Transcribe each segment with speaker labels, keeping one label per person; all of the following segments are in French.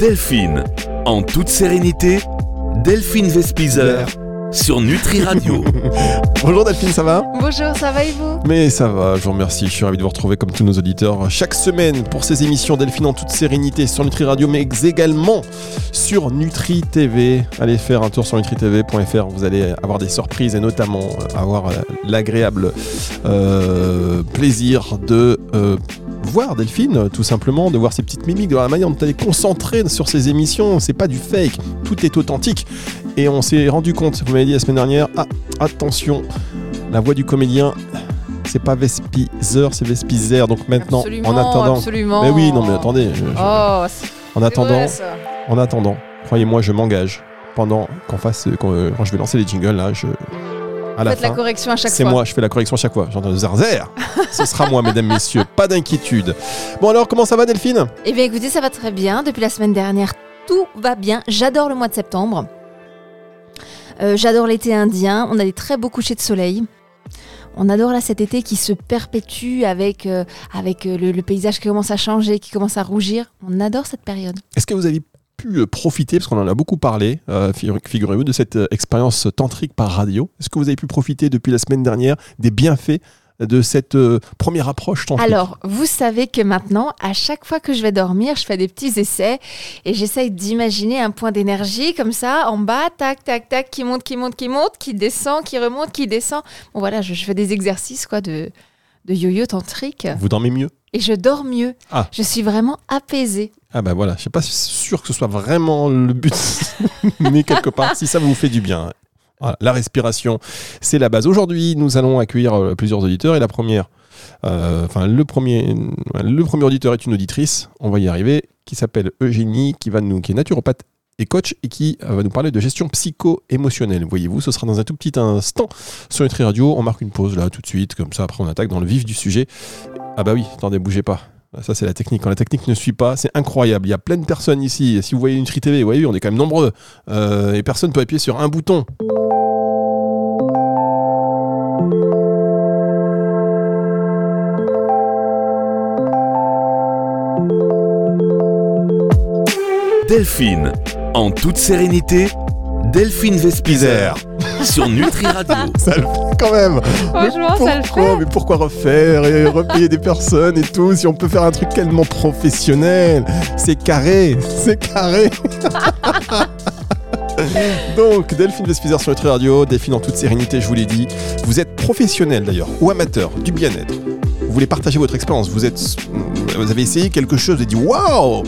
Speaker 1: Delphine, en toute sérénité, Delphine Vespizer sur Nutri Radio.
Speaker 2: Bonjour Delphine, ça va?
Speaker 3: Bonjour, ça va et vous?
Speaker 2: Mais ça va, je vous remercie. Je suis ravi de vous retrouver comme tous nos auditeurs chaque semaine pour ces émissions Delphine en toute sérénité sur Nutri Radio, mais également sur Nutri TV. Allez faire un tour sur nutritv.fr, vous allez avoir des surprises et notamment avoir l'agréable euh, plaisir de euh, voir Delphine, tout simplement, de voir ses petites mimiques, de voir la manière dont elle est concentrée sur ses émissions. C'est pas du fake, tout est authentique. Et on s'est rendu compte, vous m'avez dit la semaine dernière, ah, attention, la voix du comédien, c'est pas Vespizer, c'est Vespizer. Donc maintenant,
Speaker 3: absolument,
Speaker 2: en attendant.
Speaker 3: Absolument.
Speaker 2: Mais oui, non, mais attendez. je- je-
Speaker 3: Oh,
Speaker 2: en attendant,
Speaker 3: vrai,
Speaker 2: en attendant, croyez-moi, je m'engage. Pendant qu'on fasse, quand, euh, quand je vais lancer les jingles, là, je. À la
Speaker 3: Faites la correction à chaque
Speaker 2: c'est
Speaker 3: fois.
Speaker 2: moi, je fais la correction à chaque fois. J'entends zerzer. Ce sera moi, mesdames, messieurs. Pas d'inquiétude. Bon, alors, comment ça va, Delphine?
Speaker 3: Eh bien, écoutez, ça va très bien. Depuis la semaine dernière, tout va bien. J'adore le mois de septembre. Euh, J'adore l'été indien. On a des très beaux couchers de soleil. On adore là cet été qui se perpétue avec, euh, avec euh, le, le paysage qui commence à changer, qui commence à rougir. On adore cette période.
Speaker 2: Est-ce que vous avez pu euh, profiter, parce qu'on en a beaucoup parlé, euh, figur- figurez-vous, de cette euh, expérience tantrique par radio Est-ce que vous avez pu profiter depuis la semaine dernière des bienfaits de cette première approche tantrique?
Speaker 3: Alors, vous savez que maintenant, à chaque fois que je vais dormir, je fais des petits essais et j'essaye d'imaginer un point d'énergie comme ça, en bas, tac, tac, tac, qui monte, qui monte, qui monte, qui descend, qui remonte, qui descend. Bon, voilà, je, je fais des exercices quoi de, de yo-yo tantrique
Speaker 2: Vous dormez mieux
Speaker 3: et je dors mieux.
Speaker 2: Ah.
Speaker 3: Je suis vraiment apaisée.
Speaker 2: Ah bah voilà, je suis pas sûr que ce soit vraiment le but, mais quelque part, si ça vous fait du bien. Voilà, la respiration, c'est la base. Aujourd'hui, nous allons accueillir euh, plusieurs auditeurs et la première, euh, enfin le premier, le premier auditeur est une auditrice, on va y arriver, qui s'appelle Eugénie, qui va nous, qui est naturopathe et coach et qui euh, va nous parler de gestion psycho-émotionnelle. Voyez-vous, ce sera dans un tout petit instant sur Nutri Radio. On marque une pause là tout de suite, comme ça après on attaque dans le vif du sujet. Ah bah oui, attendez, bougez pas. Ça, c'est la technique. Quand la technique ne suit pas, c'est incroyable. Il y a plein de personnes ici. Si vous voyez Nutri TV, vous voyez, on est quand même nombreux. Euh, et personne peut appuyer sur un bouton.
Speaker 1: Delphine, en toute sérénité, Delphine Vespizer sur Nutri Radio.
Speaker 2: Ça le fait quand même.
Speaker 3: Franchement,
Speaker 2: mais
Speaker 3: ça le
Speaker 2: pourquoi,
Speaker 3: fait.
Speaker 2: mais pourquoi refaire et repayer des personnes et tout si on peut faire un truc tellement professionnel? C'est carré, c'est carré. Donc, Delphine Vespizer sur Nutri Radio, Delphine en toute sérénité, je vous l'ai dit. Vous êtes professionnel d'ailleurs, ou amateur du bien-être. Vous voulez partager votre expérience, vous êtes, vous avez essayé quelque chose, vous avez dit waouh,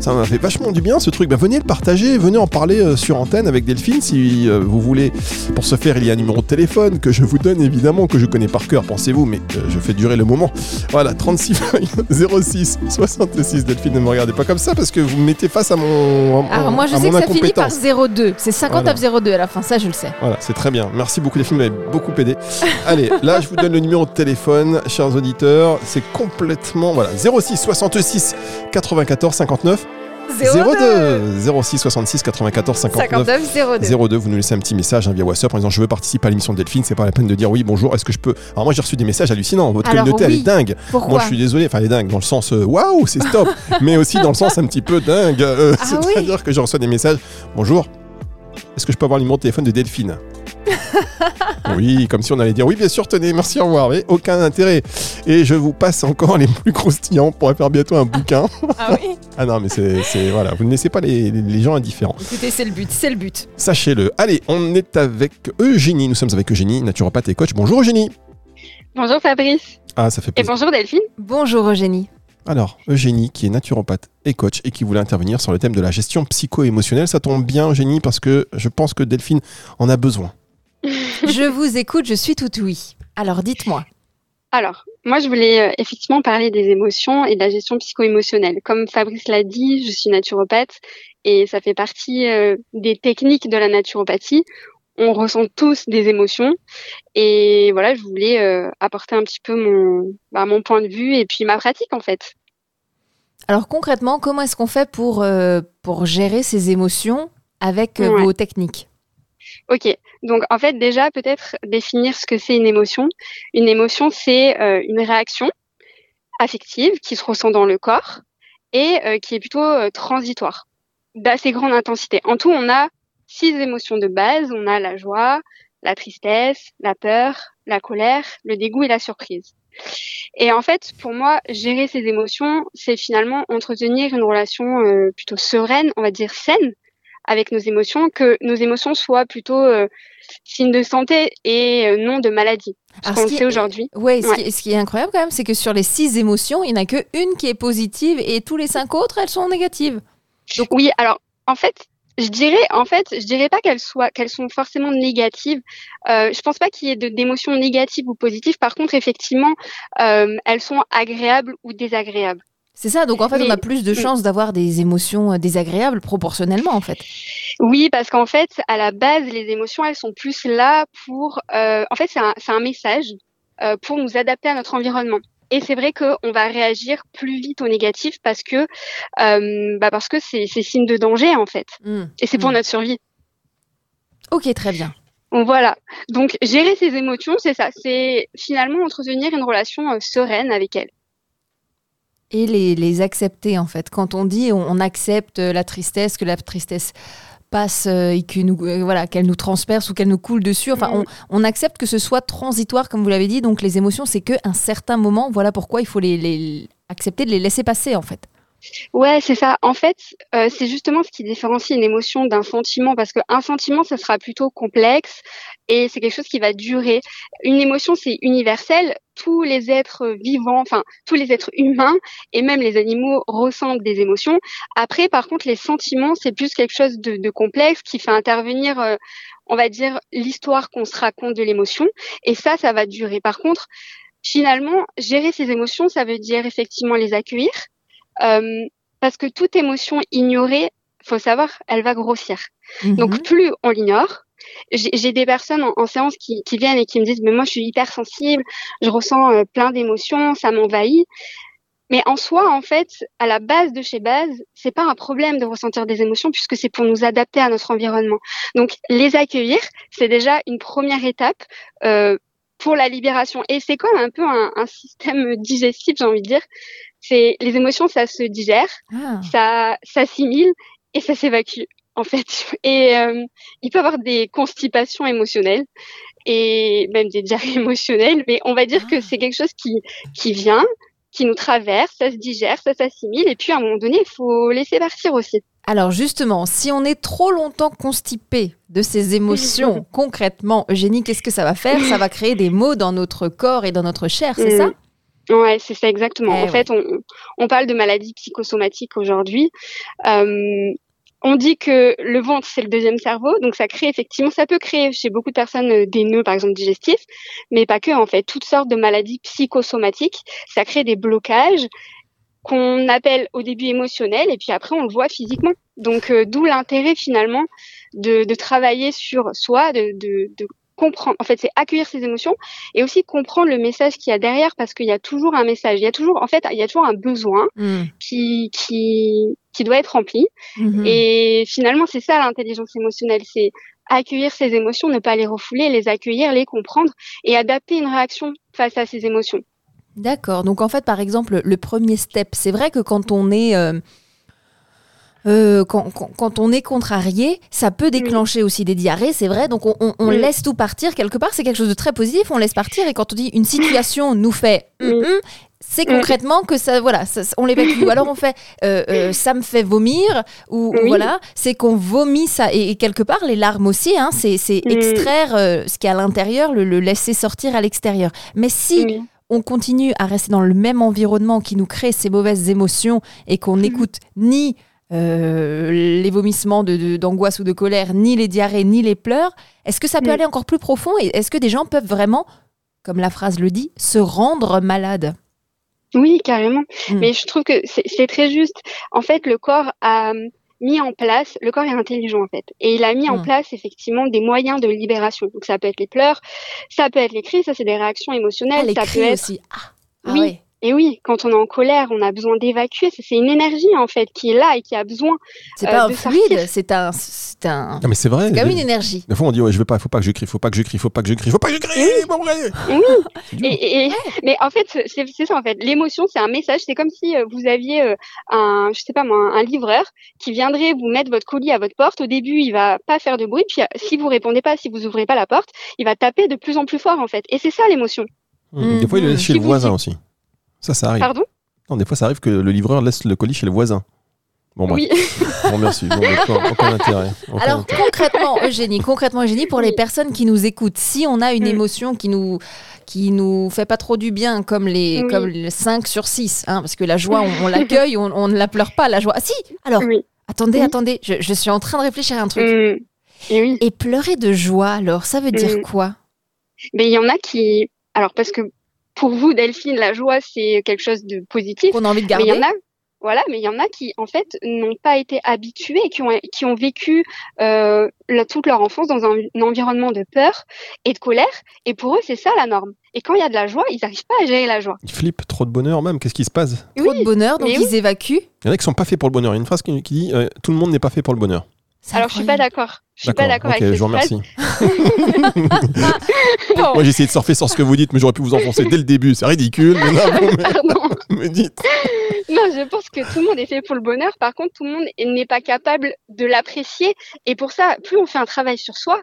Speaker 2: ça m'a fait vachement du bien ce truc. Ben, venez le partager, venez en parler euh, sur antenne avec Delphine si euh, vous voulez. Pour ce faire, il y a un numéro de téléphone que je vous donne évidemment, que je connais par cœur, pensez-vous, mais euh, je fais durer le moment. Voilà, 36 feuilles, 06 66. Delphine, ne me regardez pas comme ça parce que vous me mettez face à mon, à-
Speaker 3: Alors, moi, je
Speaker 2: à
Speaker 3: sais que ça finit par
Speaker 2: incompétence.
Speaker 3: 02. C'est 5902 à la fin, ça, je le sais.
Speaker 2: Voilà, c'est très bien. Merci beaucoup, Delphine, vous m'avez beaucoup aidé. Allez, là, je vous donne le numéro de téléphone, chers auditeurs. C'est complètement. Voilà, 06 66 94 59 02 06 66 94 59
Speaker 3: 59 02.
Speaker 2: 02, vous nous laissez un petit message hein, via WhatsApp en disant je veux participer à l'émission de Delphine, c'est pas la peine de dire oui bonjour, est-ce que je peux? Alors moi j'ai reçu des messages hallucinants, votre
Speaker 3: Alors,
Speaker 2: communauté elle
Speaker 3: oui.
Speaker 2: est dingue.
Speaker 3: Pourquoi
Speaker 2: Moi je suis désolé, enfin elle est dingue dans le sens euh, waouh c'est stop, mais aussi dans le sens un petit peu dingue. euh,
Speaker 3: Ah
Speaker 2: C'est-à-dire que je reçois des messages bonjour, est-ce que je peux avoir le numéro de téléphone de Delphine? Oui, comme si on allait dire oui bien sûr tenez, merci au revoir, mais aucun intérêt. Et je vous passe encore les plus croustillants, on pourrait faire bientôt un bouquin.
Speaker 3: Ah oui
Speaker 2: Ah non mais c'est voilà, vous ne laissez pas les- les- les gens indifférents.
Speaker 3: Écoutez, c'est le but, c'est le but.
Speaker 2: Sachez-le. Allez, on est avec Eugénie. Nous sommes avec Eugénie, naturopathe et coach. Bonjour Eugénie.
Speaker 4: Bonjour Fabrice
Speaker 2: Ah, ça fait
Speaker 4: et
Speaker 2: plaisir.
Speaker 4: bonjour Delphine.
Speaker 3: Bonjour Eugénie.
Speaker 2: Alors, Eugénie, qui est naturopathe et coach et qui voulait intervenir sur le thème de la gestion psycho-émotionnelle. Ça tombe bien, Eugénie, parce que je pense que Delphine en a besoin.
Speaker 3: Je vous écoute, je suis tout oui. Alors dites-moi.
Speaker 4: Alors, moi je voulais euh, effectivement parler des émotions et de la gestion psycho-émotionnelle. Comme Fabrice l'a dit, je suis naturopathe et ça fait partie euh, des techniques de la naturopathie. On ressent tous des émotions et voilà, je voulais euh, apporter un petit peu mon, bah, mon point de vue et puis ma pratique en fait.
Speaker 3: Alors concrètement, comment est-ce qu'on fait pour, euh, pour gérer ces émotions avec
Speaker 4: Ouais.
Speaker 3: vos techniques?
Speaker 4: Ok, donc en fait déjà peut-être définir ce que c'est une émotion. Une émotion, c'est euh, une réaction affective qui se ressent dans le corps et euh, qui est plutôt euh, transitoire. d'assez grande intensité. En tout, on a six émotions de base. On a la joie, la tristesse, la peur, la colère, le dégoût et la surprise. Et en fait, pour moi, gérer ces émotions, c'est finalement entretenir une relation plutôt sereine, on va dire saine, avec nos émotions, que nos émotions soient plutôt euh, signes de santé et euh, non de maladie. Ce qu'on sait aujourd'hui.
Speaker 3: Ouais, ce, ce, qui est incroyable quand même, c'est que sur les six émotions, il n'y en a qu'une qui est positive et tous les cinq autres, elles sont négatives.
Speaker 4: Donc oui, alors en fait, je dirais, en fait, je dirais pas qu'elles soient, qu'elles sont forcément négatives. Euh, je pense pas qu'il y ait d'émotions négatives ou positives. Par contre, effectivement, euh, elles sont agréables ou désagréables.
Speaker 3: C'est ça, donc en fait, on a plus de mm. chances d'avoir des émotions euh, désagréables proportionnellement, en fait.
Speaker 4: Oui, parce qu'en fait, à la base, les émotions, elles sont plus là pour. Euh, en fait, c'est un, un, message euh, pour nous adapter à notre environnement. Et c'est vrai qu'on va réagir plus vite au négatif parce que euh, bah parce que c'est signe de danger en fait. Mmh. Et c'est pour mmh. notre survie.
Speaker 3: Ok, très bien.
Speaker 4: Voilà. Donc gérer ses émotions, c'est ça. C'est finalement entretenir une relation euh, sereine avec elles.
Speaker 3: Et les, les, accepter en fait. Quand on dit on accepte la tristesse, que la tristesse passe euh, et que nous, euh, voilà, qu'elle nous transperce ou qu'elle nous coule dessus. Enfin, mm. on, accepte que ce soit transitoire, comme vous l'avez dit. Donc, les émotions, c'est qu'un certain moment. Voilà pourquoi il faut les, accepter de les laisser passer, en fait.
Speaker 4: Ouais, c'est ça. En fait, euh, c'est justement ce qui différencie une émotion d'un sentiment, parce qu'un sentiment, ça sera plutôt complexe et c'est quelque chose qui va durer. Une émotion, c'est universel. Tous les êtres vivants, enfin tous les êtres humains et même les animaux ressentent des émotions. Après, par contre, les sentiments, c'est plus quelque chose de, de, complexe qui fait intervenir, euh, on va dire, l'histoire qu'on se raconte de l'émotion. Et ça, ça va durer. Par contre, finalement, gérer ces émotions, ça veut dire effectivement les accueillir parce que toute émotion ignorée, faut savoir, elle va grossir. Donc mhm. plus on l'ignore, j'ai des personnes en, séance qui, qui, viennent et qui me disent mais moi je suis hyper sensible, je ressens euh, plein d'émotions, ça m'envahit. Mais en soi, en fait, à la base de chez base, c'est pas un problème de ressentir des émotions puisque c'est pour nous adapter à notre environnement. Donc les accueillir, c'est déjà une première étape euh, pour la libération. Et c'est comme un peu un, un système digestif, j'ai envie de dire c'est les émotions, ça se digère, ah. ça s'assimile et ça s'évacue en fait. Et euh, il peut y avoir des constipations émotionnelles et même des diarrhées émotionnelles, mais on va dire que ah. c'est quelque chose qui qui vient, qui nous traverse, ça se digère, ça s'assimile et puis à un moment donné, il faut laisser partir aussi.
Speaker 3: Alors justement, si on est trop longtemps constipé de ces émotions, concrètement, Eugénie, qu'est-ce que ça va faire? Ça va créer des maux dans notre corps et dans notre chair, c'est mm. ça?
Speaker 4: Ouais, c'est ça exactement. Eh en fait, on, on, parle de maladies psychosomatiques aujourd'hui. Euh, on dit que le ventre c'est le deuxième cerveau, donc ça crée effectivement, ça peut créer chez beaucoup de personnes euh, des nœuds par exemple digestifs, mais pas que en fait, toutes sortes de maladies psychosomatiques. Ça crée des blocages qu'on appelle au début émotionnels et puis après on le voit physiquement. Donc euh, d'où l'intérêt finalement de, de, travailler sur soi, de, de, de comprendre, en fait, c'est accueillir ses émotions et aussi comprendre le message qu'il y a derrière parce qu'il y a toujours un message. Il y a toujours, en fait, il y a toujours un besoin mm. qui, qui, qui doit être rempli. Mm-hmm. Et finalement, c'est ça l'intelligence émotionnelle. C'est accueillir ses émotions, ne pas les refouler, les accueillir, les comprendre et adapter une réaction face à ces émotions.
Speaker 3: D'accord. Donc, en fait, par exemple, le premier step, c'est vrai que quand on est, euh, euh, quand, on est contrarié, ça peut déclencher aussi des diarrhées, c'est vrai. Donc on, laisse tout partir. Quelque part, c'est quelque chose de très positif. On laisse partir. Et quand on dit une situation nous fait c'est concrètement que ça, voilà, on l'évacue. Ou alors on fait, euh, euh, ça me fait vomir, ou, voilà, c'est qu'on vomit ça. Et, quelque part, les larmes aussi, hein, c'est extraire ce qui est à l'intérieur, le, laisser sortir à l'extérieur. Mais si on continue à rester dans le même environnement qui nous crée ces mauvaises émotions et qu'on n'écoute ni euh, les vomissements d'angoisse ou de colère, ni les diarrhées, ni les pleurs. Est-ce que ça peut mm. aller encore plus profond et est-ce que des gens peuvent vraiment, comme la phrase le dit, se rendre malade
Speaker 4: Oui, carrément. Mm. Mais je trouve que c'est très juste. En fait, le corps a mis en place, le corps est intelligent en fait, et il a mis en mm. place effectivement des moyens de libération. Donc ça peut être les pleurs, ça peut être les cris, ça c'est des réactions émotionnelles,
Speaker 3: ah,
Speaker 4: ça peut être
Speaker 3: aussi. Ah, ah
Speaker 4: oui. Et oui, quand on est en colère, on a besoin d'évacuer. C'est une énergie en fait qui est là et qui a besoin.
Speaker 3: C'est
Speaker 4: Euh,
Speaker 3: pas un
Speaker 4: de
Speaker 3: fluide, c'est un, c'est un,
Speaker 2: Non, mais c'est vrai.
Speaker 3: c'est comme
Speaker 2: des-
Speaker 3: une énergie.
Speaker 2: Des fois, on dit, ouais, je veux pas, faut pas que je crie, faut pas que je crie, faut pas que je crie, faut pas que je crie. bon, ouais.
Speaker 4: Oui.
Speaker 2: Dur.
Speaker 4: Et, et- mais en fait, c'est ça en fait. L'émotion, c'est un message. C'est comme si euh, vous aviez euh, un, je sais pas moi, un livreur qui viendrait vous mettre votre colis à votre porte. Au début, il va pas faire de bruit. Puis euh, si vous répondez pas, si vous ouvrez pas la porte, il va taper de plus en plus fort en fait. Et c'est ça l'émotion.
Speaker 2: Mmh. Des fois, il le laisse
Speaker 3: Mhm.
Speaker 2: chez
Speaker 4: Si
Speaker 2: le voisin aussi. Ça, ça arrive.
Speaker 4: Pardon?
Speaker 2: Non, des fois, ça arrive que le livreur laisse le colis chez le voisin. Bon, bref.
Speaker 4: Oui.
Speaker 2: Bon, merci. Bon, aucun intérêt. Aucun
Speaker 3: Alors
Speaker 2: intérêt.
Speaker 3: concrètement, Eugénie, concrètement, Eugénie, pour les personnes qui nous écoutent, si on a une
Speaker 4: Mm.
Speaker 3: émotion qui nous qui nous fait pas trop du bien, comme les
Speaker 4: Oui.
Speaker 3: comme les 5 sur 6, hein, parce que la joie, on, on l'accueille, on, on ne la pleure pas, la joie. Ah si Alors,
Speaker 4: Oui.
Speaker 3: attendez,
Speaker 4: Oui.
Speaker 3: attendez, je, je suis en train de réfléchir à un truc.
Speaker 4: Mm. Et oui.
Speaker 3: Et pleurer de joie, alors, ça veut dire
Speaker 4: Mm.
Speaker 3: quoi?
Speaker 4: Mais il y en a qui, alors parce que pour vous, Delphine, la joie, c'est quelque chose de positif.
Speaker 3: Qu'on a envie de
Speaker 4: Mais il
Speaker 3: garder
Speaker 4: y en a, voilà, mais il y en a qui, en fait, n'ont pas été habitués, qui ont, qui ont vécu euh, la- toute leur enfance dans un, un environnement de peur et de colère. Et pour eux, c'est ça la norme. Et quand il y a de la joie, ils n'arrivent pas à gérer la joie.
Speaker 2: Il flippe trop de bonheur, même. Qu'est-ce qui se passe?
Speaker 3: Trop de bonheur, donc
Speaker 4: mais
Speaker 3: ils évacuent.
Speaker 2: Il y en a qui sont pas faits pour le bonheur. Il y a une phrase qui, qui dit euh, Tout le monde n'est pas fait pour le bonheur.
Speaker 4: Alors, je suis pas d'accord. Je suis pas d'accord
Speaker 2: ok,
Speaker 4: avec
Speaker 2: je vous remercie. Moi, j'ai essayé de surfer sur ce que vous dites, mais j'aurais pu vous enfoncer dès le début. C'est ridicule. Mais là, vous me,
Speaker 4: Pardon.
Speaker 2: me dites.
Speaker 4: Non, je pense que tout le monde est fait pour le bonheur. Par contre, tout le monde n'est pas capable de l'apprécier. Et pour ça, plus on fait un travail sur soi,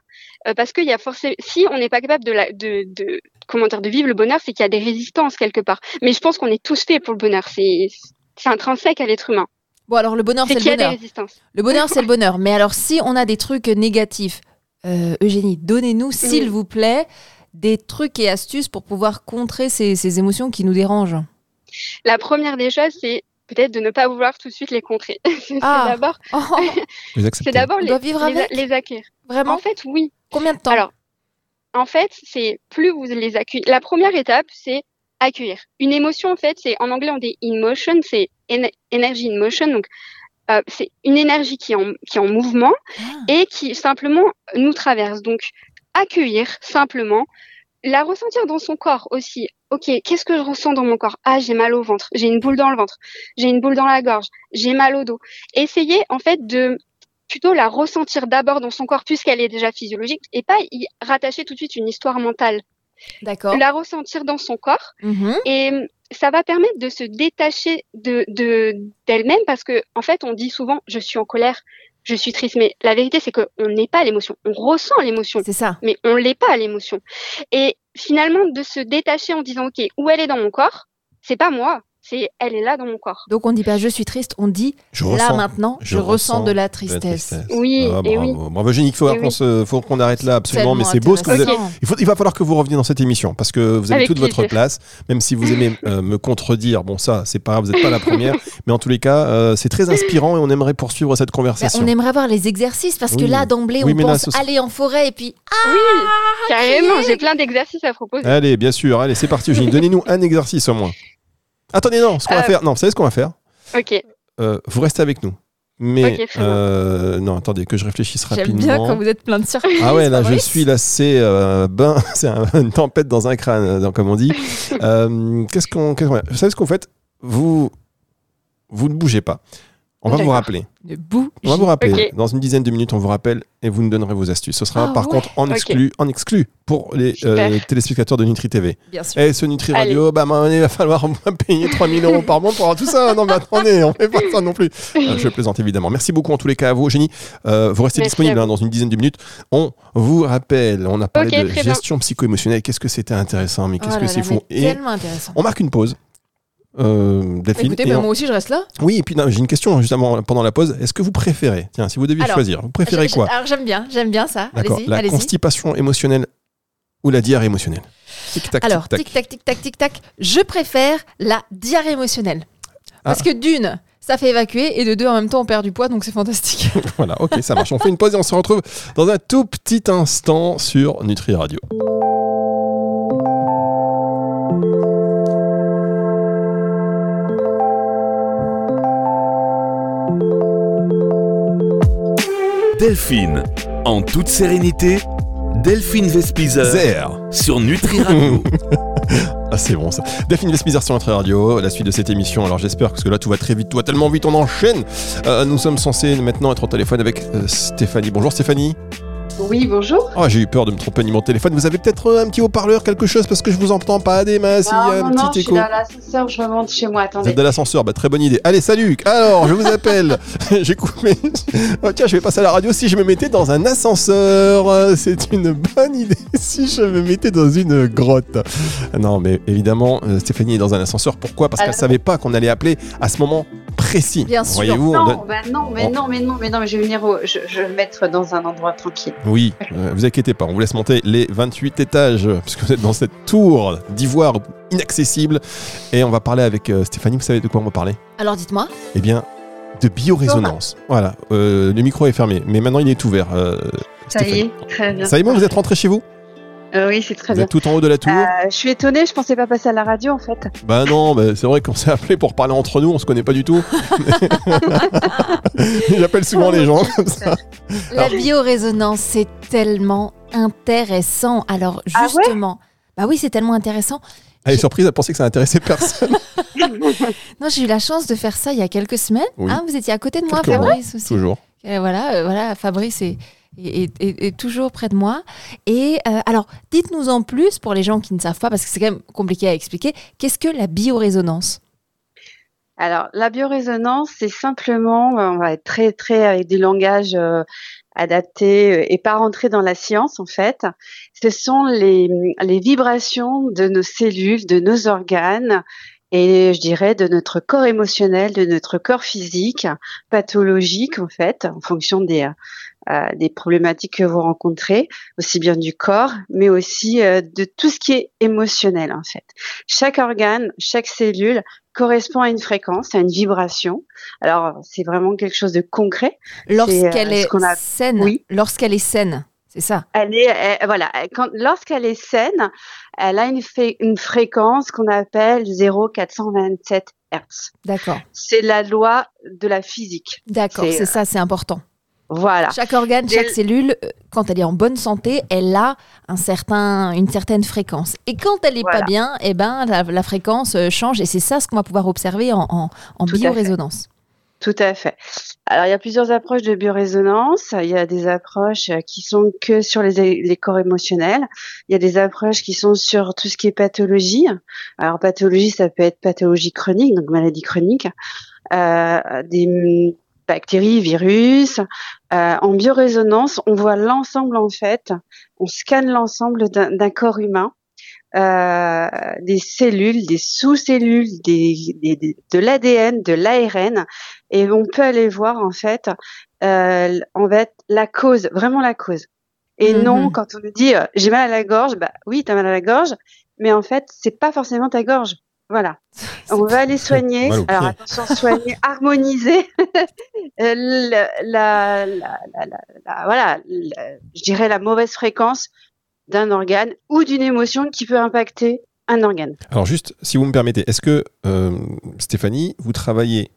Speaker 4: euh, parce qu'il y a forcément, si on n'est pas capable de, la, de, de, comment dire, de vivre le bonheur, c'est qu'il y a des résistances quelque part. Mais je pense qu'on est tous faits pour le bonheur. C'est, c'est intrinsèque à l'être humain.
Speaker 3: Bon, alors le bonheur,
Speaker 4: C'est
Speaker 3: le bonheur. Le bonheur, c'est le bonheur. Mais alors, si on a des trucs négatifs, euh, Eugénie, donnez-nous, s'il
Speaker 4: Oui.
Speaker 3: vous plaît, des trucs et astuces pour pouvoir contrer ces, ces émotions qui nous dérangent.
Speaker 4: La première des choses, c'est peut-être de ne pas vouloir tout de suite les contrer. c'est
Speaker 3: Ah.
Speaker 4: d'abord,
Speaker 3: Oh,
Speaker 4: c'est d'abord
Speaker 3: On
Speaker 4: les,
Speaker 3: doit vivre
Speaker 4: les,
Speaker 3: avec
Speaker 4: les
Speaker 3: vraiment
Speaker 4: En fait, oui.
Speaker 3: Combien de temps
Speaker 4: Alors, en fait, c'est plus vous les accueillez. La première étape, c'est accueillir. Une émotion, en fait, c'est en anglais on dit in motion, c'est energy in motion. Donc, euh, c'est une énergie qui est en, qui est en mouvement
Speaker 3: Ah.
Speaker 4: et qui simplement nous traverse. Donc, accueillir simplement, la ressentir dans son corps aussi. Ok, qu'est-ce que je ressens dans mon corps? Ah, j'ai mal au ventre, j'ai une boule dans le ventre, j'ai une boule dans la gorge, j'ai mal au dos. Essayez en fait de plutôt la ressentir d'abord dans son corps puisqu'elle est déjà physiologique et pas y rattacher tout de suite une histoire mentale.
Speaker 3: D'accord.
Speaker 4: La ressentir dans son corps
Speaker 3: Mhm.
Speaker 4: et ça va permettre de se détacher de de- d'elle-même parce que en fait on dit souvent je suis en colère, je suis triste mais la vérité c'est que on n'est pas l'émotion, on ressent l'émotion
Speaker 3: C'est ça.
Speaker 4: mais on l'est pas l'émotion. Et finalement de se détacher en disant ok où elle est dans mon corps, c'est pas moi, c'est elle est là dans mon corps.
Speaker 3: Donc on dit pas je suis triste, on dit
Speaker 2: Je
Speaker 3: là
Speaker 2: ressens
Speaker 3: maintenant, je,
Speaker 2: je
Speaker 3: ressens
Speaker 2: ressens
Speaker 3: de la
Speaker 2: de la
Speaker 3: tristesse.
Speaker 4: Oui,
Speaker 2: Ah,
Speaker 4: et
Speaker 2: bravo.
Speaker 4: oui.
Speaker 2: Bravo, Eugénie, il faut, qu'on
Speaker 4: oui.
Speaker 2: se- faut qu'on arrête là absolument, mais c'est beau ce que vous êtes.
Speaker 3: intéressant.
Speaker 2: Il, faut, il va falloir que vous reveniez dans cette émission parce que vous avez
Speaker 4: Avec
Speaker 2: toute votre place. Même si vous aimez euh, me contredire, bon, ça, c'est pas grave, vous n'êtes pas la première. mais en tous les cas, euh, c'est très inspirant et on aimerait poursuivre cette
Speaker 3: Bah,
Speaker 2: conversation.
Speaker 3: on aimerait voir les exercices parce que là d'emblée
Speaker 2: Oui,
Speaker 3: on
Speaker 2: là,
Speaker 3: pense aller en forêt et puis
Speaker 4: oui, carrément, j'ai plein d'exercices à proposer.
Speaker 2: Allez, bien sûr, allez, c'est parti, Eugénie. Donnez-nous un exercice au moins. Attendez, non, ce qu'on va
Speaker 4: Euh.
Speaker 2: faire. Non, vous savez ce qu'on va faire
Speaker 4: Ok,
Speaker 2: Euh, Vous restez avec nous. Mais euh, non, attendez que je réfléchisse
Speaker 3: j'aime
Speaker 2: rapidement.
Speaker 3: bien quand vous êtes plein de surprises.
Speaker 2: Ah ouais, là, je suis là, c'est euh, ben, c'est un- une tempête dans un crâne, comme on dit. Euh, qu'est-ce qu'on, qu'est-ce qu'on- vous savez ce qu'on fait? Vous, vous ne bougez pas. On va vous rappeler.
Speaker 3: Ne.
Speaker 2: On va vous rappeler. Dans une dizaine de minutes, on vous rappelle et vous nous donnerez vos astuces. Ce sera
Speaker 3: Ah
Speaker 2: par
Speaker 3: ouais.
Speaker 2: contre en exclu, en exclu pour les euh, téléspectateurs de Nutri TV.
Speaker 3: Bien sûr.
Speaker 2: Et ce Nutri Radio, bah, à un moment donné, il va falloir payer 3000 euros par mois pour avoir tout ça. Non, mais attendez, on fait pas ça non plus. Euh, je plaisante évidemment. Merci beaucoup en tous les cas à vous, Génie. Euh, vous restez
Speaker 4: Merci
Speaker 2: disponible hein, dans une dizaine de minutes. On vous rappelle, on a parlé de gestion psycho-émotionnelle. Qu'est-ce que c'était intéressant, mais qu'est-ce
Speaker 3: Oh
Speaker 2: que c'est fou. Et
Speaker 3: Tellement intéressant.
Speaker 2: on marque une pause. Euh, Delphine.
Speaker 3: Écoutez,
Speaker 2: on-
Speaker 3: moi aussi je reste là.
Speaker 2: Oui, et puis j'ai une question justement pendant la pause. Est-ce que vous préférez, tiens, si vous deviez
Speaker 3: Alors,
Speaker 2: choisir, vous préférez quoi
Speaker 3: Alors j'aime bien, j'aime bien ça.
Speaker 2: D'accord, la constipation émotionnelle ou la diarrhée émotionnelle Tic tac
Speaker 3: Alors,
Speaker 2: tic tac.
Speaker 3: tic tac tic tac tic tac. Je préfère la diarrhée émotionnelle. Parce
Speaker 2: Ah.
Speaker 3: que d'une, ça fait évacuer et de deux en même temps on perd du poids donc c'est fantastique.
Speaker 2: Voilà, ok, ça marche. On fait une pause et on se retrouve dans un tout petit instant sur Nutri Radio.
Speaker 1: Delphine, en toute sérénité, Delphine Vespizer
Speaker 2: Zer
Speaker 1: sur Nutri Radio.
Speaker 2: Ah, c'est bon ça. Delphine Vespizer sur notre radio, la suite de cette émission. Alors j'espère parce que là tout va très vite, tout va tellement vite, on enchaîne. Euh, nous sommes censés maintenant être au téléphone avec euh, Stéphanie. Bonjour Stéphanie.
Speaker 5: Oui, bonjour.
Speaker 2: Ah, j'ai eu peur de me tromper numéro de téléphone. Vous avez peut-être un petit haut-parleur, quelque chose, parce que je vous entends pas des masses. Il y a
Speaker 5: Ah,
Speaker 2: un
Speaker 5: non,
Speaker 2: petit
Speaker 5: non, je suis dans l'ascenseur, je remonte chez moi.
Speaker 2: Vous
Speaker 5: Attendez.
Speaker 2: êtes dans l'ascenseur, bah, très bonne idée. Allez, salut Alors, je vous appelle. J'ai coupé. Oh, tiens, je vais passer à la radio. Si je me mettais dans un ascenseur, euh, c'est une bonne idée. Si je me mettais dans une grotte. Non, mais évidemment, euh, Stéphanie est dans un ascenseur. Pourquoi? Parce qu'elle savait pas qu'on allait appeler à ce moment précis.
Speaker 3: Bien sûr.
Speaker 2: Voyez-vous on
Speaker 5: Non, bah non, mais
Speaker 2: on-
Speaker 5: non, mais non, mais non, mais je vais venir, au- je, je vais me mettre dans un endroit tranquille.
Speaker 2: Oui, euh, vous inquiétez pas, on vous laisse monter les 28 étages, puisque vous êtes dans cette tour d'ivoire inaccessible. Et on va parler avec euh, Stéphanie, vous savez de quoi on va parler?
Speaker 3: Alors dites-moi.
Speaker 2: Eh bien, de biorésonance. Voilà, euh, le micro est fermé, mais maintenant il est ouvert. euh,
Speaker 5: Ça
Speaker 2: Stéphanie.
Speaker 5: y est, très bien.
Speaker 2: Ça y est bon, vous êtes rentré chez vous?
Speaker 5: Euh, oui, c'est très
Speaker 2: Vous
Speaker 5: bien.
Speaker 2: êtes tout en haut de la tour
Speaker 5: Euh, je suis étonnée, je pensais pas passer à la radio en fait.
Speaker 2: Bah non, mais c'est vrai qu'on s'est appelé pour parler entre nous, on se connaît pas du tout. J'appelle souvent les gens comme ça.
Speaker 3: La biorésonance, c'est tellement intéressant. Alors
Speaker 5: Ah ouais
Speaker 3: justement, bah oui, c'est tellement intéressant.
Speaker 2: Elle est surprise, elle pensait que ça intéressait personne.
Speaker 3: Non, j'ai eu la chance de faire ça il y a quelques semaines.
Speaker 2: Oui.
Speaker 3: Hein, vous étiez à côté de moi,
Speaker 2: mois,
Speaker 3: Fabrice aussi.
Speaker 2: Toujours.
Speaker 3: Euh, voilà, euh, voilà, Fabrice est, est toujours près de moi. Et euh, alors, dites-nous en plus pour les gens qui ne savent pas, parce que c'est quand même compliqué à expliquer. Qu'est-ce que la biorésonance?
Speaker 5: Alors, la biorésonance, c'est simplement, euh, on va être très, très avec du langage euh, adapté euh, et pas rentrer dans la science en fait. Ce sont les, vibrations de nos cellules, de nos organes et je dirais de notre corps émotionnel, de notre corps physique, pathologique en fait, en fonction des, des problématiques que vous rencontrez, aussi bien du corps, mais aussi euh, de tout ce qui est émotionnel en fait. Chaque organe, chaque cellule correspond à une fréquence, à une vibration. Alors, c'est vraiment quelque chose de concret.
Speaker 3: Lorsqu'elle
Speaker 5: euh,
Speaker 3: est,
Speaker 5: a-
Speaker 3: saine,
Speaker 5: Oui.
Speaker 3: lorsqu'elle est saine, c'est ça.
Speaker 5: Elle est, elle- voilà, quand, lorsqu'elle est saine, elle a une, une fréquence qu'on appelle 0,427 Hertz.
Speaker 3: D'accord,
Speaker 5: C'est la loi de la physique.
Speaker 3: d'accord,
Speaker 5: c'est
Speaker 3: ça, c'est important.
Speaker 5: Voilà.
Speaker 3: Chaque organe, chaque
Speaker 5: le-
Speaker 3: cellule, euh, quand elle est en bonne santé, elle a un certain, une certaine fréquence. Et quand elle n'est
Speaker 5: Voilà.
Speaker 3: pas bien, eh ben, la, la fréquence euh, change. Et c'est ça ce qu'on va pouvoir observer en, en, en biorésonance.
Speaker 5: Tout à fait. Alors, il y a plusieurs approches de biorésonance. Il y a des approches euh, qui sont que sur les, les corps émotionnels. Il y a des approches qui sont sur tout ce qui est pathologie. Alors, pathologie, ça peut être pathologie chronique, donc maladie chronique, euh, des bactéries, virus. Euh, en biorésonance, on voit l'ensemble, en fait, on scanne l'ensemble d'un corps humain. euh, des cellules, des sous-cellules, des, de l'ADN, de l'ARN, et on peut aller voir en fait, euh, en fait la cause, vraiment la cause. Et
Speaker 3: Mhm.
Speaker 5: non, quand on nous dit euh, j'ai mal à la gorge, bah oui, t'as mal à la gorge, mais en fait c'est pas forcément ta gorge. Voilà. On va aller soigner.
Speaker 2: Mal
Speaker 5: Alors attention, soigner, harmoniser euh, la, la, la, la- la- la- voilà, je dirais la mauvaise fréquence d'un organe ou d'une émotion qui peut impacter un organe.
Speaker 2: Alors juste, si vous me permettez, est-ce que, euh, Stéphanie, vous travaillez,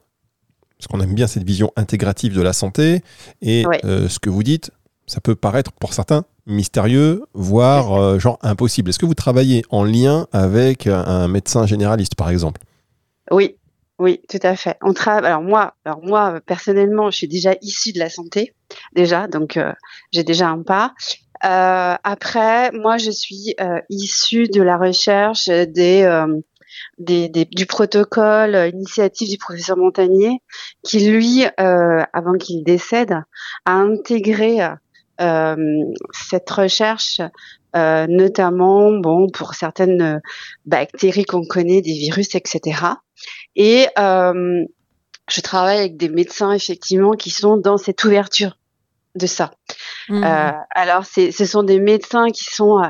Speaker 2: parce qu'on aime bien cette vision intégrative de la santé, et
Speaker 5: Ouais.
Speaker 2: euh, ce que vous dites, ça peut paraître pour certains mystérieux, voire euh, genre impossible. Est-ce que vous travaillez en lien avec un- médecin généraliste, par exemple?
Speaker 5: Oui, oui, tout à fait. On travaille. Alors moi, alors moi personnellement, je suis déjà issue de la santé, déjà, donc euh, j'ai déjà un pas. Euh, après, moi, je suis issue de la recherche des, des, des- du protocole initiative du professeur Montagnier, qui lui, avant qu'il décède, a intégré cette recherche, euh, notamment, bon, pour certaines euh, bactéries qu'on connaît, des virus, etc. Et euh, je travaille avec des médecins effectivement qui sont dans cette ouverture de ça. Euh, alors, ce sont des médecins qui sont euh,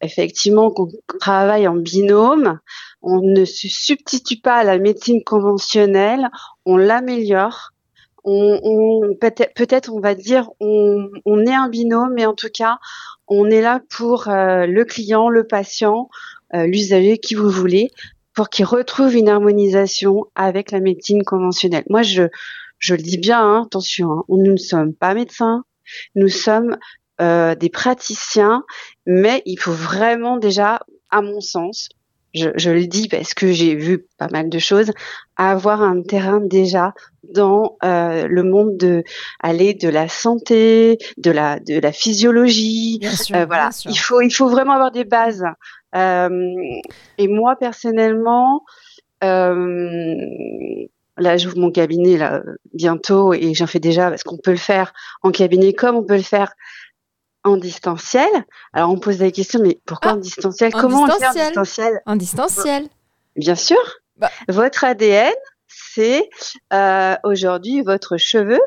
Speaker 5: effectivement qu'on travaille en binôme. On ne se substitue pas à la médecine conventionnelle, on l'améliore. On, peut-être, on va dire on, on est un binôme, mais en tout cas, on est là pour euh, le client, le patient, euh, l'usager, qui vous voulez, pour qu'il retrouve une harmonisation avec la médecine conventionnelle. Moi, je, je le dis bien, hein, attention, hein, nous ne sommes pas médecins, nous sommes euh, des praticiens, mais il faut vraiment déjà, à mon sens, je, je le dis parce que j'ai vu pas mal de choses, avoir un terrain déjà dans euh, le monde de aller de la santé, de la de la physiologie.
Speaker 3: Bien sûr,
Speaker 5: Euh, voilà,
Speaker 3: bien sûr.
Speaker 5: il faut il faut vraiment avoir des bases. Euh, et moi personnellement, euh, là j'ouvre mon cabinet là bientôt et j'en fais déjà parce qu'on peut le faire en cabinet comme on peut le faire en distanciel. Alors on pose la question mais pourquoi
Speaker 3: Ah,
Speaker 5: en distanciel?
Speaker 3: en
Speaker 5: Comment on fait en
Speaker 3: distanciel.
Speaker 5: distanciel?
Speaker 3: En distanciel.
Speaker 5: Bien sûr.
Speaker 3: Bah.
Speaker 5: Votre ADN, c'est euh, aujourd'hui votre cheveu,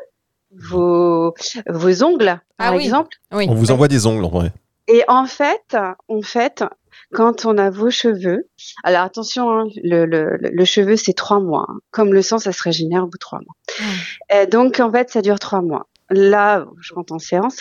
Speaker 5: vos, vos ongles, par
Speaker 3: Ah oui.
Speaker 5: exemple.
Speaker 3: Oui.
Speaker 2: On vous envoie des ongles en vrai.
Speaker 5: Et en fait, en fait, quand on a vos cheveux, alors attention, hein, le, le, le- le cheveu c'est trois mois. hein. Comme le sang, ça se régénère au bout de trois mois.
Speaker 3: Ah.
Speaker 5: Donc en fait, ça dure trois mois. Là, je rentre en séance,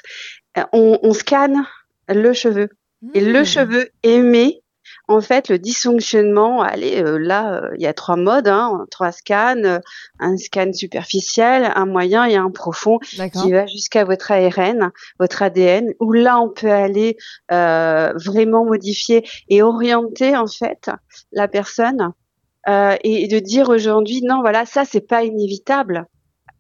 Speaker 5: on, on scanne le cheveu et le
Speaker 3: Mmh.
Speaker 5: cheveu émet en fait le dysfonctionnement. Allez, euh, là, euh, il y a trois modes, hein, trois scans, euh, un scan superficiel, un moyen et un profond qui va jusqu'à votre ARN, votre ADN, où là on peut aller euh, vraiment modifier et orienter en fait la personne euh, et, et de dire aujourd'hui non voilà ça c'est pas inévitable,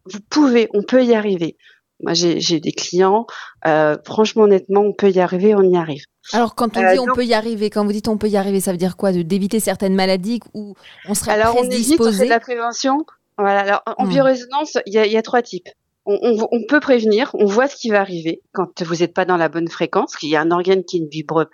Speaker 5: vous pouvez, on peut y arriver. Moi j'ai des clients, euh, franchement honnêtement on peut y arriver, on y arrive.
Speaker 3: Alors, quand on
Speaker 5: Euh,
Speaker 3: dit on
Speaker 5: donc-
Speaker 3: peut y arriver, quand vous dites on peut y arriver, ça veut dire quoi? De d'éviter certaines maladies où on serait
Speaker 5: Alors on évite, on fait
Speaker 3: prédisposé
Speaker 5: de la prévention. Voilà. Alors en
Speaker 3: Hmm.
Speaker 5: biorésonance, il y a, il y a trois types. On, on- on peut prévenir, on voit ce qui va arriver quand vous n'êtes pas dans la bonne fréquence, qu'il y a un organe qui ne vibre,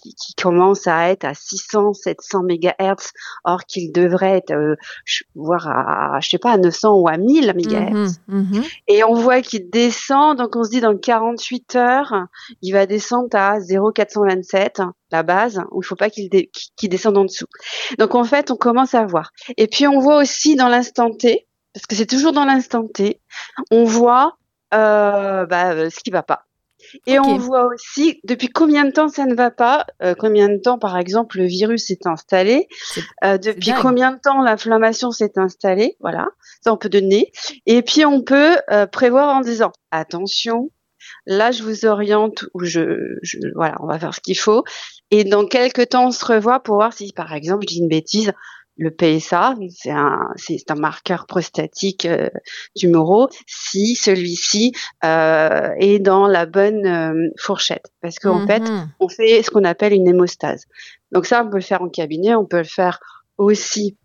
Speaker 5: qui, qui commence à être à 600, 700 mégahertz, or qu'il devrait être, euh, je- voire à, je sais pas, à 900 ou à 1000 mégahertz.
Speaker 3: Mhm, mhm.
Speaker 5: Et on voit qu'il descend, donc on se dit dans 48 heures, il va descendre à 0,427, la base, où il faut pas qu'il dé- qu'il descende en dessous. Donc en fait, on commence à voir. Et puis on voit aussi dans l'instant T, parce que c'est toujours dans l'instant T, on voit euh, bah, euh, ce qui va pas. Et on voit aussi depuis combien de temps ça ne va pas, euh, combien de temps par exemple le virus s'est installé, euh, depuis combien de temps l'inflammation s'est installée, voilà, ça on peut donner. Et puis on peut euh, prévoir en disant attention, là je vous oriente ou je, je voilà, on va faire ce qu'il faut. Et dans quelques temps on se revoit pour voir si par exemple je dis une bêtise, le PSA, c'est un c'est un marqueur prostatique euh, tumoraux, si celui-ci euh, est dans la bonne euh, fourchette, parce qu'en fait
Speaker 3: Mhm.
Speaker 5: on fait ce qu'on appelle une hémostase. Donc ça, on peut le faire en cabinet, on peut le faire aussi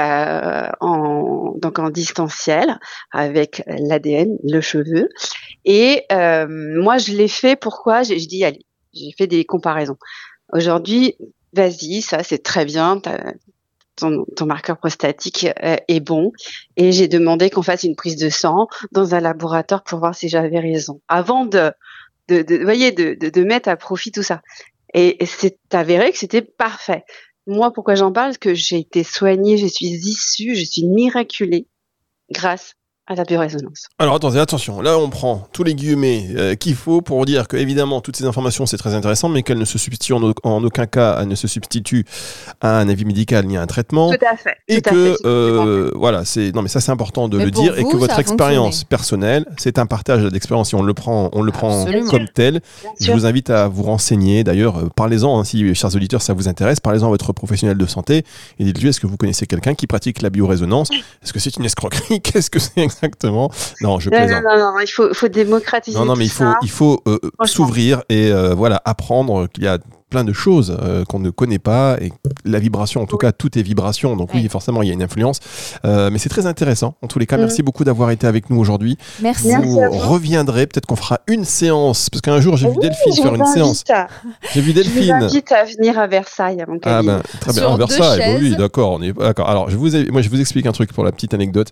Speaker 5: euh, en, donc en distanciel avec l'ADN, le cheveu. Et euh, moi, je l'ai fait. Pourquoi? J'ai je dis allez, j'ai fait des comparaisons. Aujourd'hui, vas-y, ça c'est très bien. Ton, ton marqueur prostatique euh, est bon et j'ai demandé qu'on fasse une prise de sang dans un laboratoire pour voir si j'avais raison avant de de, de, voyez, de, de, de mettre à profit tout ça. Et, et c'est avéré que c'était parfait. Moi, pourquoi j'en parle? Parce que j'ai été soignée, je suis issue, je suis miraculée grâce à la biorésonance.
Speaker 2: Alors attendez, attention, là on prend tous les guillemets euh, qu'il faut pour dire que évidemment toutes ces informations c'est très intéressant, mais qu'elles ne se substituent en, au- en aucun cas, elles ne se substituent à un avis médical ni à un traitement.
Speaker 5: Tout à fait.
Speaker 2: Et
Speaker 5: tout à
Speaker 2: que
Speaker 5: fait,
Speaker 2: euh, voilà, c'est non mais ça c'est important de
Speaker 3: Mais
Speaker 2: le dire et que votre
Speaker 3: a
Speaker 2: expérience personnelle, c'est un partage d'expérience et on le prend, on le prend
Speaker 3: Absolument.
Speaker 2: comme tel. Je vous invite à vous renseigner. D'ailleurs, euh, parlez-en hein, si chers auditeurs ça vous intéresse, parlez-en à votre professionnel de santé et dites-lui est-ce que vous connaissez quelqu'un qui pratique la biorésonance Est-ce que c'est une escroquerie? Qu'est-ce que c'est exactement Non, je
Speaker 5: Non, non,
Speaker 2: plaisante.
Speaker 5: non, non, il faut, faut démocratiser.
Speaker 2: Non, non, mais il faut, il faut euh, s'ouvrir et euh, voilà apprendre qu'il y a plein de choses euh, qu'on ne connaît pas et la vibration, en tout cas, tout est vibration. Donc oui,
Speaker 3: Oui.
Speaker 2: forcément, il y a une influence. Euh, mais c'est très intéressant. En tous les cas, merci beaucoup d'avoir été avec nous aujourd'hui.
Speaker 3: Merci.
Speaker 5: Merci
Speaker 2: vous
Speaker 5: à vous.
Speaker 2: reviendrez, peut-être qu'on fera une séance, parce qu'un jour j'ai vu Delphine
Speaker 5: je
Speaker 2: faire une séance.
Speaker 5: à-
Speaker 2: J'ai vu
Speaker 5: Je vous
Speaker 2: Delphine.
Speaker 5: invite à venir à Versailles à mon
Speaker 2: Ah ben très bien.
Speaker 3: Sur deux
Speaker 2: Versailles, bah oui, d'accord, on est d'accord. Alors je vous, ai- moi je vous explique un truc pour la petite anecdote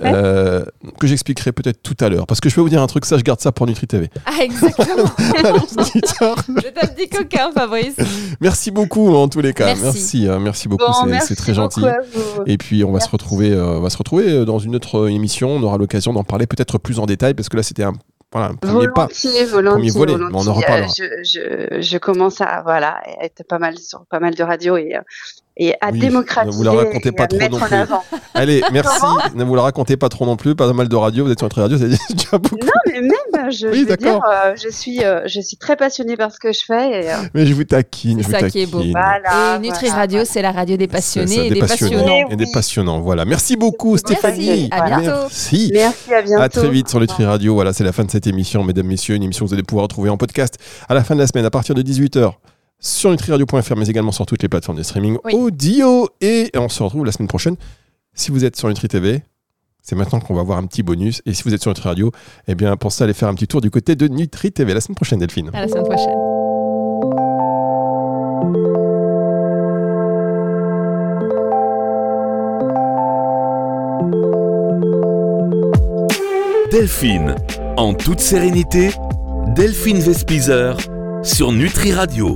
Speaker 5: Ouais.
Speaker 2: euh, que j'expliquerai peut-être tout à l'heure, parce que je peux vous dire un truc, ça je garde ça pour Nutri TV.
Speaker 3: Ah, exactement. C'est un petit coquin, Fabrice.
Speaker 2: Merci beaucoup en tous les cas.
Speaker 3: Merci.
Speaker 2: Merci, euh, merci beaucoup,
Speaker 5: Bon,
Speaker 2: c'est- très gentil. Et puis on va se retrouver, euh, on va se retrouver euh, dans une autre émission. On aura l'occasion d'en parler peut-être plus en détail parce que là c'était un, voilà, premier pas.
Speaker 5: Volontiers, volontiers,
Speaker 2: volet, mais on en
Speaker 5: volontiers.
Speaker 2: reparlera.
Speaker 5: Euh, Je, je, je commence à voilà être pas mal sur pas mal de radios et, euh, et à
Speaker 2: Oui,
Speaker 5: démocratiser
Speaker 2: ne vous la racontez pas
Speaker 5: à
Speaker 2: trop
Speaker 5: mettre
Speaker 2: non
Speaker 5: en
Speaker 2: plus.
Speaker 5: avant.
Speaker 2: Allez, merci. Ne vous la racontez pas trop non plus. Pas mal de radio. Vous êtes sur Nutri Radio, c'est déjà beaucoup.
Speaker 5: Non, mais même, je,
Speaker 2: Oui,
Speaker 5: je veux dire, euh, je suis, euh, je suis très passionnée par ce que je fais. Et, euh,
Speaker 2: Mais je vous taquine.
Speaker 3: C'est ça qui est beau.
Speaker 5: voilà.
Speaker 3: et Nutri
Speaker 5: voilà,
Speaker 3: Radio, c'est la radio des
Speaker 2: C'est
Speaker 3: passionnés
Speaker 2: ça,
Speaker 3: et des
Speaker 2: passionnants.
Speaker 3: passionnants.
Speaker 2: Et des passionnants. Voilà. Merci beaucoup, Stéphanie.
Speaker 3: à bientôt.
Speaker 2: Merci.
Speaker 5: Merci, à bientôt.
Speaker 2: À très vite sur Nutri Radio. Voilà, c'est la fin de cette émission, mesdames, messieurs. Une émission que vous allez pouvoir retrouver en podcast à la fin de la semaine à partir de 18h sur nutriradio.fr, mais également sur toutes les plateformes de streaming
Speaker 3: Oui.
Speaker 2: audio. Et on se retrouve la semaine prochaine. Si vous êtes sur Nutri TV, c'est maintenant qu'on va voir un petit bonus. Et si vous êtes sur Nutri Radio, eh bien, pensez à aller faire un petit tour du côté de Nutri TV la semaine prochaine, Delphine.
Speaker 3: À la semaine prochaine.
Speaker 1: Delphine, en toute sérénité, Delphine Vespizer sur Nutri Radio.